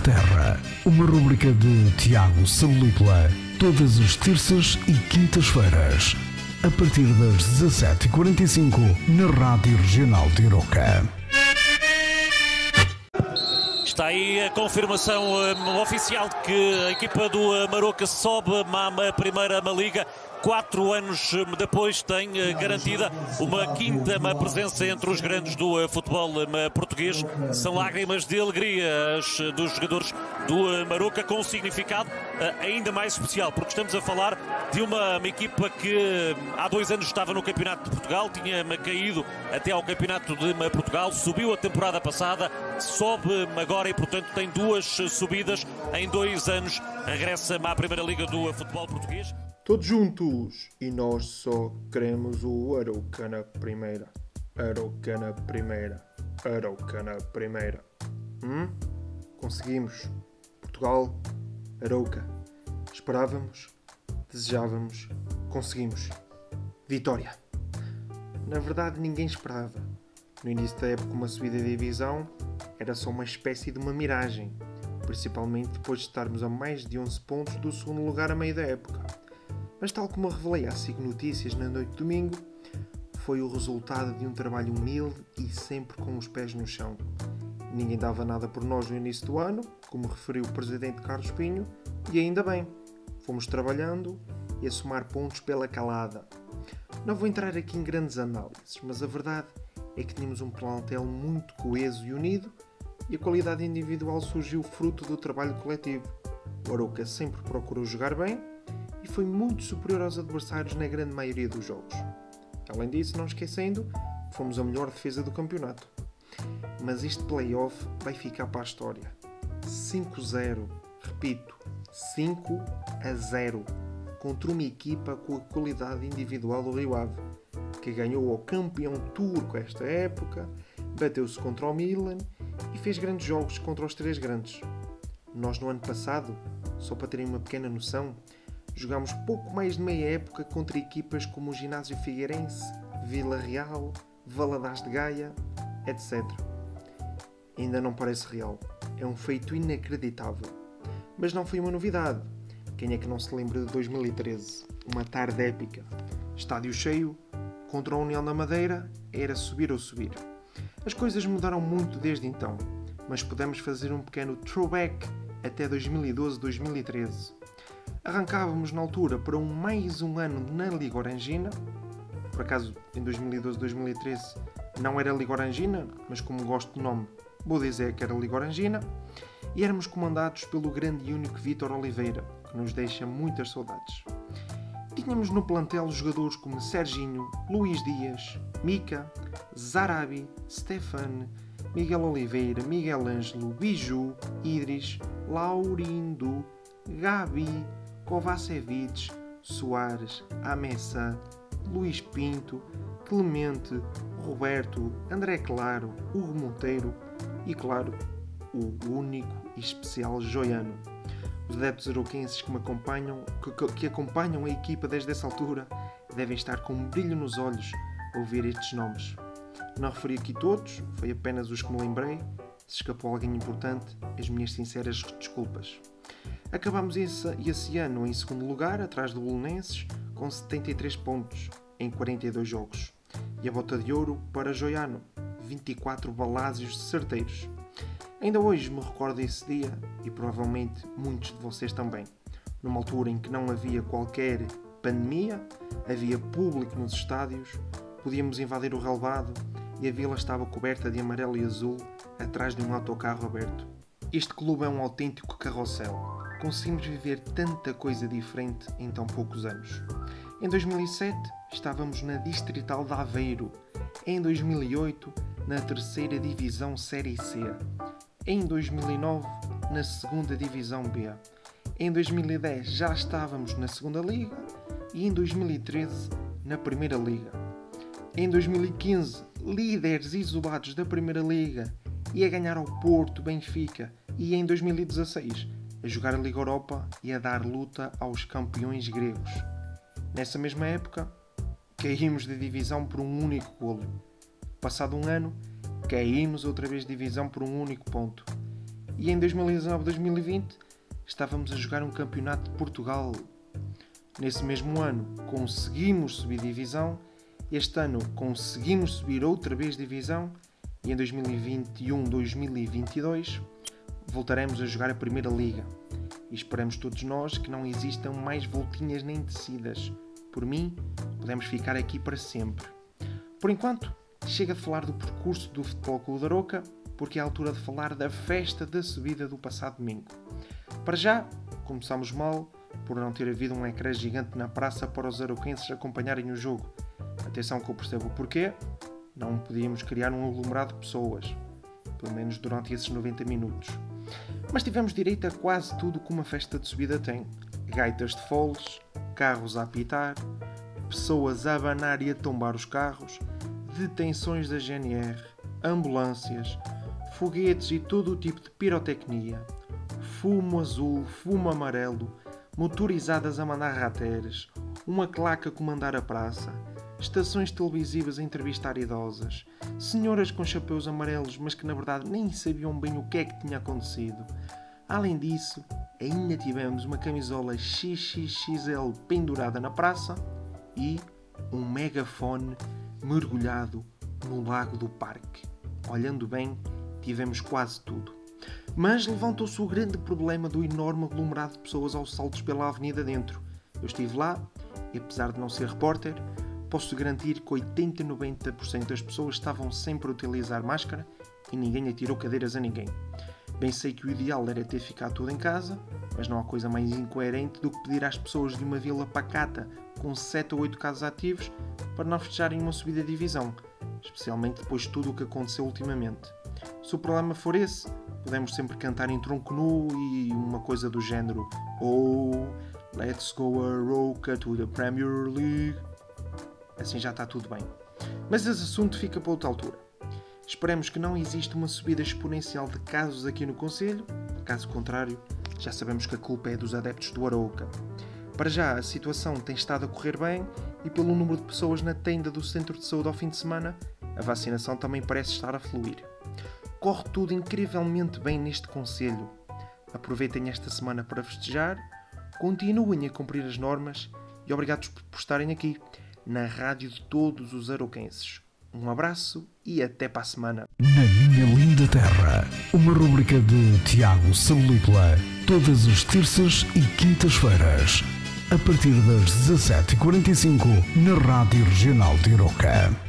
Terra, uma rubrica de Tiago Salupla, todas as terças e quintas-feiras, a partir das 17h45, na Rádio Regional de Iroca. Está aí a confirmação uh, oficial de que a equipa do uh, Maroca sobe à primeira Liga quatro anos depois tem eh, garantida uma quinta presença entre os grandes do eh, futebol eh, português. São lágrimas de alegria dos jogadores do Maroca com um significado ainda mais especial, porque estamos a falar de uma equipa que há dois anos estava no Campeonato de Portugal, tinha caído até ao Campeonato de Portugal, subiu a temporada passada, sobe agora e, portanto, tem duas subidas em dois anos. Regressa à Primeira Liga do Futebol Português. Todos juntos! E nós só queremos o Arauca na primeira. Arauca na primeira. Arauca na primeira. Hum? Conseguimos. Portugal, Arauca. Esperávamos, desejávamos, conseguimos. Vitória. Na verdade, ninguém esperava. No início da época, uma subida de divisão era só uma espécie de uma miragem, principalmente depois de estarmos a mais de 11 pontos do segundo lugar a meio da época mas, tal como revelei à SIG Notícias na noite de domingo, foi o resultado de um trabalho humilde e sempre com os pés no chão. Ninguém dava nada por nós no início do ano, como referiu o presidente Carlos Pinho, e ainda bem, fomos trabalhando e a somar pontos pela calada. Não vou entrar aqui em grandes análises, mas a verdade é que tínhamos um plantel muito coeso e unido e a qualidade individual surgiu fruto do trabalho coletivo. O Aroca sempre procurou jogar bem e foi muito superior aos adversários na grande maioria dos jogos. Além disso, não esquecendo, fomos a melhor defesa do campeonato. Mas este playoff vai ficar para a história. 5-0, repito, 5 a 0 contra uma equipa com a qualidade individual do Rio Ave, que ganhou o campeão turco esta época, bateu-se contra o Milan e fez grandes jogos contra os três grandes. Nós no ano passado, só para terem uma pequena noção, Jogámos pouco mais de meia época contra equipas como o Ginásio Figueirense, Vila Real, Valadares de Gaia, etc. Ainda não parece real. É um feito inacreditável. Mas não foi uma novidade. Quem é que não se lembra de 2013? Uma tarde épica. Estádio cheio, contra a União da Madeira, era subir ou subir. As coisas mudaram muito desde então, mas podemos fazer um pequeno throwback até 2012-2013. Arrancávamos na altura para um mais um ano na Liga Orangina. Por acaso, em 2012-2013 não era Liga Orangina, mas como gosto do nome, vou dizer que era Liga Orangina. E éramos comandados pelo grande e único Vítor Oliveira, que nos deixa muitas saudades. Tínhamos no plantel jogadores como Serginho, Luís Dias, Mica, Zarabi, Stefan, Miguel Oliveira, Miguel Ângelo, Biju, Idris, Laurindo, Gabi, Kovacevic, Soares, Amessa, Luís Pinto, Clemente, Roberto, André Claro, Hugo Monteiro e, claro, o único e especial Joiano. Os adeptos aroquenses que acompanham, que, que acompanham a equipa desde essa altura, devem estar com um brilho nos olhos ao ouvir estes nomes. Não referi aqui todos, foi apenas os que me lembrei. Se escapou alguém importante, as minhas sinceras desculpas. Acabamos esse, esse ano em segundo lugar, atrás do Bolonenses, com 73 pontos em 42 jogos. E a bota de ouro para Joiano, 24 balásios certeiros. Ainda hoje me recordo desse dia, e provavelmente muitos de vocês também. Numa altura em que não havia qualquer pandemia, havia público nos estádios, podíamos invadir o relevado e a vila estava coberta de amarelo e azul atrás de um autocarro aberto. Este clube é um autêntico carrossel conseguimos viver tanta coisa diferente em tão poucos anos. Em 2007 estávamos na Distrital de Aveiro, em 2008 na terceira Divisão Série C, em 2009 na segunda Divisão B, em 2010 já estávamos na segunda Liga. E em 2013 na Primeira Liga. Em 2015, líderes isolados da Primeira Liga e a ganhar ao Porto, Benfica. E em 2016 a jogar a Liga Europa e a dar luta aos campeões gregos. Nessa mesma época, caímos de divisão por um único golo. Passado um ano, caímos outra vez de divisão por um único ponto. e em 2019-2020 estávamos a jogar um campeonato de Portugal. Nesse mesmo ano conseguimos subir divisão, este ano conseguimos subir outra vez divisão e em 2021-2022 voltaremos a jogar a Primeira Liga. E esperamos todos nós que não existam mais voltinhas nem descidas. Por mim, podemos ficar aqui para sempre. Por enquanto, chega de falar do percurso do Futebol Clube da Roca, porque é a altura de falar da festa da subida do passado domingo. Para já, começamos mal por não ter havido um ecrã gigante na praça para os aroquenses acompanharem o jogo. Atenção que eu percebo o porquê, não podíamos criar um aglomerado de pessoas, pelo menos durante esses 90 minutos. Mas tivemos direito a quase tudo que uma festa de subida tem: gaitas de foles, carros a apitar, pessoas a abanar e a tombar os carros, detenções da GNR, ambulâncias, foguetes e todo o tipo de pirotecnia, fumo azul, fumo amarelo, motorizadas a mandar rateres, uma claca a comandar a praça, estações televisivas a entrevistar idosas, senhoras com chapéus amarelos, mas que na verdade nem sabiam bem o que é que tinha acontecido. Além disso, ainda tivemos uma camisola XXXL pendurada na praça e um megafone mergulhado no lago do parque. Olhando bem, tivemos quase tudo. Mas levantou-se o grande problema do enorme aglomerado de pessoas aos saltos pela avenida dentro. Eu estive lá e, apesar de não ser repórter, posso garantir que 80 90% das pessoas estavam sempre a utilizar máscara e ninguém atirou cadeiras a ninguém. Bem sei que o ideal era ter ficado tudo em casa, mas não há coisa mais incoerente do que pedir às pessoas de uma vila pacata com 7 ou 8 casos ativos para não festejarem uma subida de divisão, especialmente depois de tudo o que aconteceu ultimamente. Se o problema for esse, podemos sempre cantar em tronco nu e uma coisa do género Oh, let's go a Roca to the Premier League assim já está tudo bem. Mas esse assunto fica para outra altura. Esperemos que não exista uma subida exponencial de casos aqui no Conselho, caso contrário, já sabemos que a culpa é dos adeptos do Arouca. Para já, a situação tem estado a correr bem e, pelo número de pessoas na tenda do centro de saúde ao fim de semana, a vacinação também parece estar a fluir. Corre tudo incrivelmente bem neste Conselho. Aproveitem esta semana para festejar, continuem a cumprir as normas e obrigados por estarem aqui na rádio de todos os aroquenses. Um abraço e até para a semana. Na minha linda terra, uma rubrica de Tiago Salípula, todas as terças e quintas-feiras, a partir das 17h45, na Rádio Regional de Iroca.